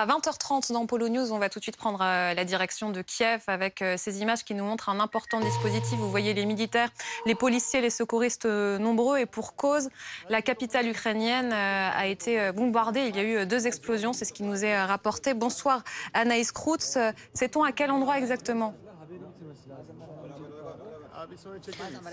À 20h30 dans Polo News, on va tout de suite prendre euh, la direction de Kiev avec euh, ces images qui nous montrent un important dispositif. Vous voyez les militaires, les policiers, les secouristes euh, nombreux et pour cause, la capitale ukrainienne a été bombardée. Il y a eu deux explosions, c'est ce qui nous est rapporté. Bonsoir Anaïs Kroutz. Sait-on à quel endroit exactement?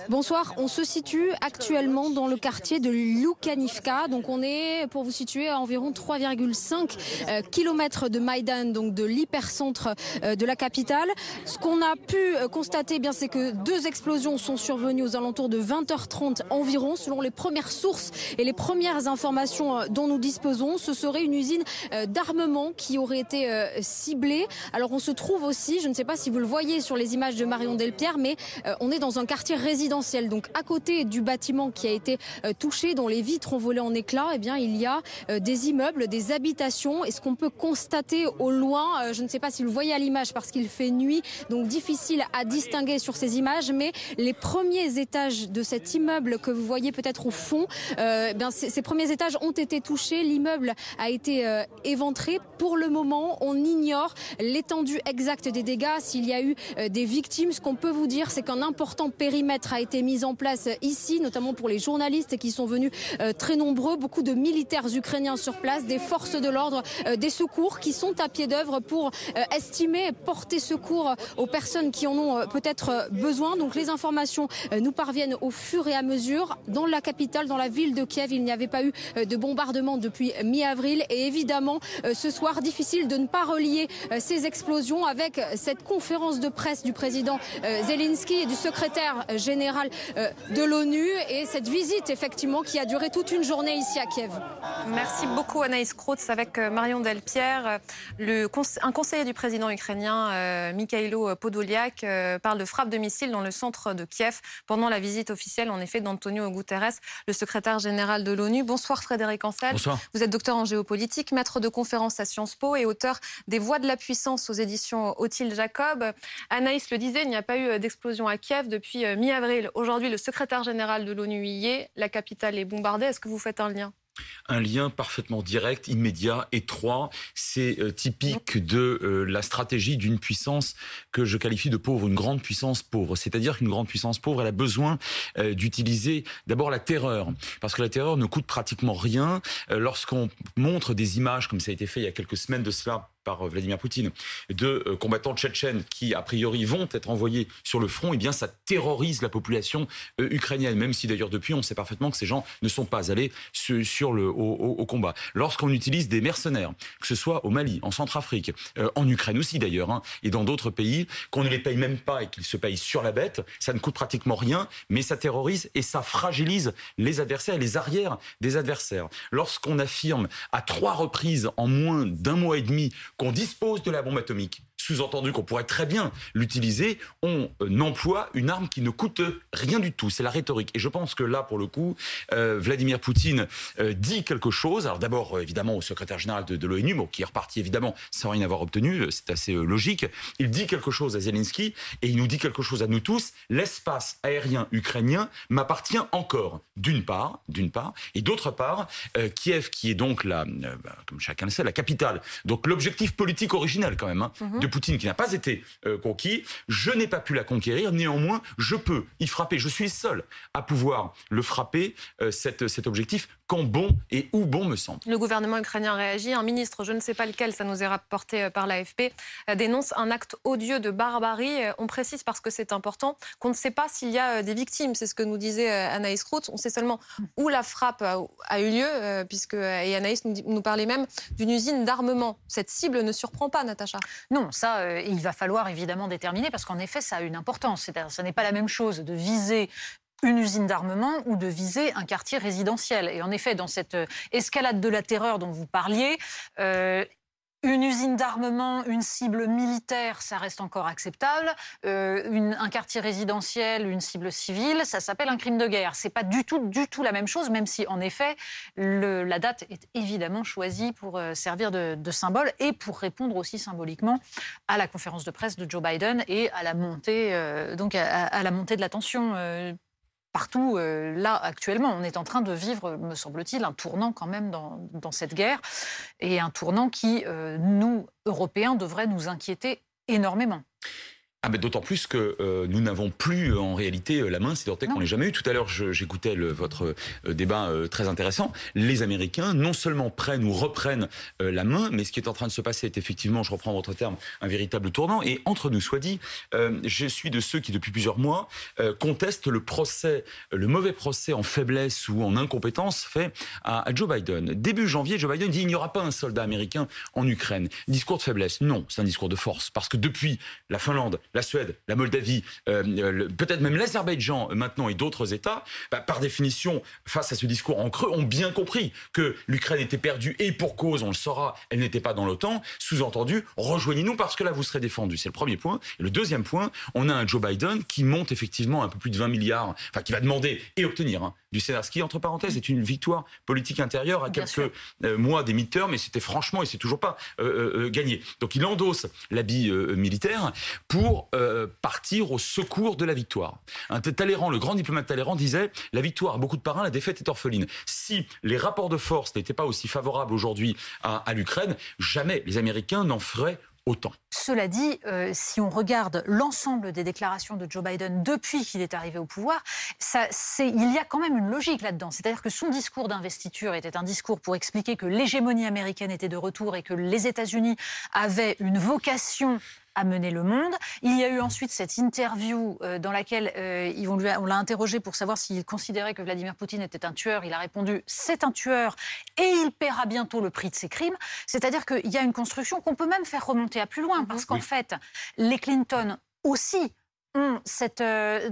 Bonsoir, on se situe actuellement dans le quartier de Lukanivka. Donc on est, pour vous situer, à environ 3,5 euh, km de Maïdan, donc de l'hypercentre euh, de la capitale. Ce qu'on a pu euh, constater, bien, c'est que deux explosions sont survenues aux alentours de 20h30 environ, selon les premières sources et les premières informations dont nous disposons. Ce serait une usine d'armement qui aurait été ciblée. Alors on se trouve aussi, je ne sais pas si vous le voyez sur les images de Marion Delpierre, mais on est dans un quartier résidentiel. Donc à côté du bâtiment qui a été euh, touché, dont les vitres ont volé en éclats, eh bien il y a euh, des immeubles, des habitations. Et ce qu'on peut constater au loin, euh, je ne sais pas si vous le voyez à l'image parce qu'il fait nuit, donc difficile à distinguer sur ces images, mais les premiers étages de cet immeuble que vous voyez peut-être au fond, eh bien ces, premiers étages ont été touchés. L'immeuble a été éventré. Pour le moment, on ignore l'étendue exacte des dégâts, s'il y a eu des victimes. Ce qu'on peut vous dire, c'est qu'un important important périmètre a été mis en place ici, notamment pour les journalistes qui sont venus euh, très nombreux, beaucoup de militaires ukrainiens sur place, des forces de l'ordre, euh, des secours qui sont à pied d'œuvre pour euh, estimer, porter secours aux personnes qui en ont peut-être besoin. Donc les informations nous parviennent au fur et à mesure. Dans la capitale, dans la ville de Kiev, il n'y avait pas eu de bombardement depuis mi-avril et évidemment ce soir difficile de ne pas relier ces explosions avec cette conférence de presse du président Zelensky et du secrétaire secrétaire général euh, de l'ONU et cette visite effectivement qui a duré toute une journée ici à Kiev. Merci beaucoup Anaïs Krautz avec euh, Marion Delpierre. Euh, le, un conseiller du président ukrainien Mikhailo Podoliak parle de frappe de missiles dans le centre de Kiev pendant la visite officielle en effet d'Antonio Guterres, le secrétaire général de l'ONU. Bonsoir Frédéric Ancel. Bonsoir. Vous êtes docteur en géopolitique, maître de conférence à Sciences Po et auteur des Voix de la puissance aux éditions Othilde Jacob. Anaïs le disait, il n'y a pas eu d'explosion à Kiev depuis euh, mi-avril. Aujourd'hui, le secrétaire général de l'ONU y est. La capitale est bombardée. Est-ce que vous faites un lien? Un lien parfaitement direct, immédiat, étroit. C'est euh, typique de euh, la stratégie d'une puissance que je qualifie de pauvre, une grande puissance pauvre. C'est-à-dire qu'une grande puissance pauvre, elle a besoin d'utiliser d'abord la terreur, parce que la terreur ne coûte pratiquement rien. Lorsqu'on montre des images, comme ça a été fait il y a quelques semaines de cela, par euh, Vladimir Poutine de euh, combattants tchétchènes qui, a priori, vont être envoyés sur le front, eh bien, ça terrorise la population euh, ukrainienne, même si d'ailleurs depuis, on sait parfaitement que ces gens ne sont pas allés sur, le, au, combat. Lorsqu'on utilise des mercenaires, que ce soit au Mali, en Centrafrique, en Ukraine aussi d'ailleurs, hein, et dans d'autres pays, qu'on ne les paye même pas et qu'ils se payent sur la bête, ça ne coûte pratiquement rien, mais ça terrorise et ça fragilise les adversaires, les arrières des adversaires. Lorsqu'on affirme à trois reprises en moins d'un mois et demi qu'on dispose de la bombe atomique, sous-entendu qu'on pourrait très bien l'utiliser, on euh, emploie une arme qui ne coûte rien du tout. C'est la rhétorique. Et je pense que là, pour le coup, euh, Vladimir Poutine euh, dit quelque chose. Alors d'abord, évidemment, au secrétaire général de, l'ONU, qui est reparti évidemment sans rien avoir obtenu, c'est assez logique. Il dit quelque chose à Zelensky et il nous dit quelque chose à nous tous. L'espace aérien ukrainien m'appartient encore, d'une part, d'une part, et d'autre part, Kiev, qui est donc la, bah, comme chacun le sait, la capitale. Donc l'objectif politique originel quand même hein, de Poutine qui n'a pas été euh, conquis. Je n'ai pas pu la conquérir. Néanmoins, je peux y frapper. Je suis seul à pouvoir le frapper, euh, cet objectif, quand bon et où bon me semble. Le gouvernement ukrainien réagit. Un ministre, je ne sais pas lequel, ça nous est rapporté euh, par l'AFP, dénonce un acte odieux de barbarie. On précise parce que c'est important qu'on ne sait pas s'il y a des victimes. C'est ce que nous disait Anaïs Krout. On sait seulement où la frappe a eu lieu, puisque et Anaïs nous, nous parlait même d'une usine d'armement. Cette cible ne surprend pas, Natacha. Non, ça euh, il va falloir évidemment déterminer parce qu'en effet, ça a une importance. Ce n'est pas la même chose de viser une usine d'armement ou de viser un quartier résidentiel. Et en effet, dans cette euh, escalade de la terreur dont vous parliez, euh, une usine d'armement, une cible militaire, ça reste encore acceptable. Euh, un quartier résidentiel, une cible civile, ça s'appelle un crime de guerre. C'est pas du tout, du tout la même chose, même si en effet la date est évidemment choisie pour euh, servir de, symbole et pour répondre aussi symboliquement à la conférence de presse de Joe Biden et à la montée, euh, donc à, la montée de la tension partout là actuellement. On est en train de vivre, me semble-t-il, un tournant quand même dans, cette guerre et un tournant qui, nous, Européens, devrait nous inquiéter énormément. Ah D'autant plus que euh, nous n'avons plus euh, en réalité euh, la main, si tant est qu'on l'ait jamais eu. Tout à l'heure, j'écoutais votre débat très intéressant. Les Américains, non seulement prennent ou reprennent la main, mais ce qui est en train de se passer est effectivement, je reprends votre terme, un véritable tournant. Et entre nous soit dit, je suis de ceux qui, depuis plusieurs mois, contestent le procès, le mauvais procès en faiblesse ou en incompétence fait à, à Joe Biden. Début janvier, Joe Biden dit il n'y aura pas un soldat américain en Ukraine. Discours de faiblesse. Non, c'est un discours de force. Parce que depuis la Finlande, la Suède, la Moldavie, euh, peut-être même l'Azerbaïdjan euh, maintenant et d'autres États, bah, par définition, face à ce discours en creux, ont bien compris que l'Ukraine était perdue et pour cause, on le saura, elle n'était pas dans l'OTAN. Sous-entendu, rejoignez-nous parce que là, vous serez défendus. C'est le premier point. Et le deuxième point, on a un Joe Biden qui monte effectivement un peu plus de 20 milliards, enfin qui va demander et obtenir hein, du Sénat. Ce qui, entre parenthèses, est une victoire politique intérieure à quelques euh, mois des midterms, mais c'était franchement, et c'est toujours pas gagné. Donc il endosse l'habit militaire pour euh, partir au secours de la victoire. Un Talleyrand, le grand diplomate Talleyrand disait la victoire a beaucoup de parrains, la défaite est orpheline. Si les rapports de force n'étaient pas aussi favorables aujourd'hui à, l'Ukraine, jamais les Américains n'en feraient Cela dit, euh, si on regarde l'ensemble des déclarations de Joe Biden depuis qu'il est arrivé au pouvoir, il y a quand même une logique là-dedans. C'est-à-dire que son discours d'investiture était un discours pour expliquer que l'hégémonie américaine était de retour et que les États-Unis avaient une vocation à mener le monde. Il y a eu ensuite cette interview euh, dans laquelle euh, ils vont lui, on l'a interrogé pour savoir s'il considérait que Vladimir Poutine était un tueur. Il a répondu c'est un tueur et il paiera bientôt le prix de ses crimes. C'est-à-dire qu'il y a une construction qu'on peut même faire remonter à plus loin mhm. parce qu'en fait, les Clinton aussi cette, euh,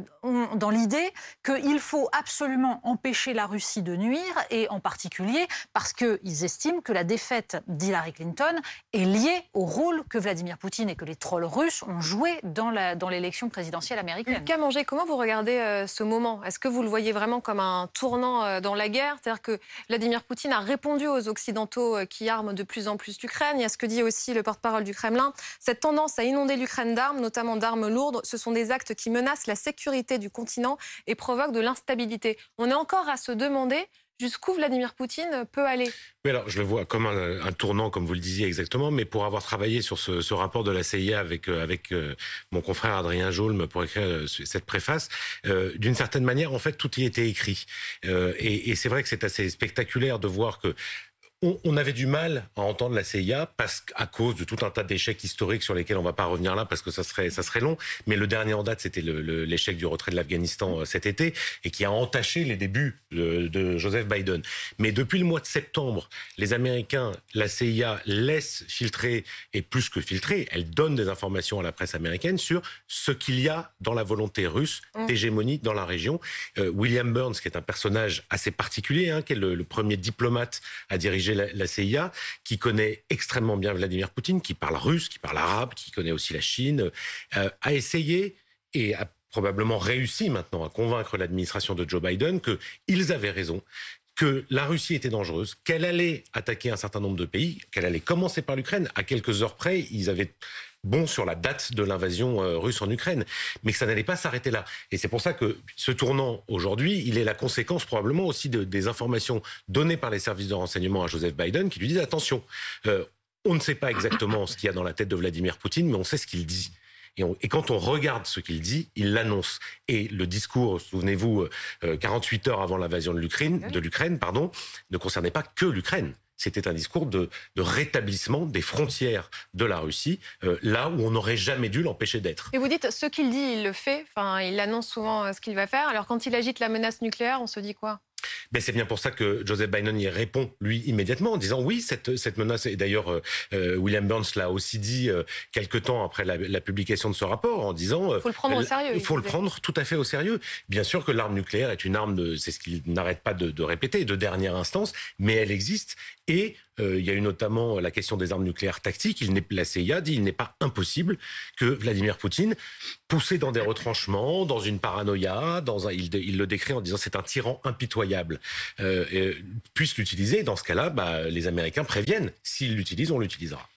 dans l'idée qu'il faut absolument empêcher la Russie de nuire, et en particulier parce qu'ils estiment que la défaite d'Hillary Clinton est liée au rôle que Vladimir Poutine et que les trolls russes ont joué dans l'élection dans présidentielle américaine. Lucas Manger, comment vous regardez euh, ce moment? Est-ce que vous le voyez vraiment comme un tournant euh, dans la guerre? C'est-à-dire que Vladimir Poutine a répondu aux Occidentaux qui arment de plus en plus l'Ukraine. Il y a ce que dit aussi le porte-parole du Kremlin. Cette tendance à inonder l'Ukraine d'armes, notamment d'armes lourdes, ce sont des actes qui menacent la sécurité du continent et provoquent de l'instabilité. On est encore à se demander jusqu'où Vladimir Poutine peut aller. Oui, alors je le vois comme un, tournant, comme vous le disiez exactement, mais pour avoir travaillé sur ce, rapport de la CIA avec, euh, avec euh, mon confrère Adrien Jaulme pour écrire euh, cette préface, d'une certaine manière, en fait, tout y était écrit. et, et c'est vrai que c'est assez spectaculaire de voir que on, avait du mal à entendre la CIA parce qu'à cause de tout un tas d'échecs historiques sur lesquels on ne va pas revenir là parce que ça serait ça serait long. Mais le dernier en date, c'était l'échec du retrait de l'Afghanistan euh, cet été et qui a entaché les débuts de, Joseph Biden. Mais depuis le mois de septembre, les Américains, la CIA laisse filtrer et plus que filtrer, elle donne des informations à la presse américaine sur ce qu'il y a dans la volonté russe mm. d'hégémonie dans la région. Euh, William Burns, qui est un personnage assez particulier, hein, qui est le premier diplomate à diriger la, CIA, qui connaît extrêmement bien Vladimir Poutine, qui parle russe, qui parle arabe, qui connaît aussi la Chine, euh, a essayé et a probablement réussi maintenant à convaincre l'administration de Joe Biden qu'ils avaient raison, que la Russie était dangereuse, qu'elle allait attaquer un certain nombre de pays, qu'elle allait commencer par l'Ukraine. À quelques heures près, ils avaient bon sur la date de l'invasion euh, russe en Ukraine, mais que ça n'allait pas s'arrêter là. Et c'est pour ça que ce tournant aujourd'hui, il est la conséquence probablement aussi de, des informations données par les services de renseignement à Joseph Biden qui lui disent attention, euh, on ne sait pas exactement ce qu'il y a dans la tête de Vladimir Poutine, mais on sait ce qu'il dit. Et, et, quand on regarde ce qu'il dit, il l'annonce. Et le discours, souvenez-vous, 48 euh, heures avant l'invasion de l'Ukraine, de l'Ukraine, pardon, ne concernait pas que l'Ukraine c'était un discours de, rétablissement des frontières de la Russie, euh, là où on n'aurait jamais dû l'empêcher d'être. Et vous dites, ce qu'il dit, il le fait, enfin, il annonce souvent euh, ce qu'il va faire. Alors quand il agite la menace nucléaire, on se dit quoi? Ben, c'est bien pour ça que Joseph Biden y répond, lui, immédiatement, en disant oui, cette, cette menace, et d'ailleurs, euh, euh, William Burns l'a aussi dit euh, quelque temps après la, publication de ce rapport, en disant... Il faut le prendre au sérieux. Il faut le prendre tout à fait au sérieux. Bien sûr que l'arme nucléaire est une arme, c'est ce qu'il n'arrête pas de, de, répéter, de dernière instance, mais elle existe. Et il y a eu notamment la question des armes nucléaires tactiques. Il n'est, la CIA dit il n'est pas impossible que Vladimir Poutine, poussé dans des retranchements, dans une paranoïa, dans un, il, le décrit en disant c'est un tyran impitoyable. Euh, puissent l'utiliser. Dans ce cas-là, bah, les Américains préviennent. S'ils l'utilisent, on l'utilisera.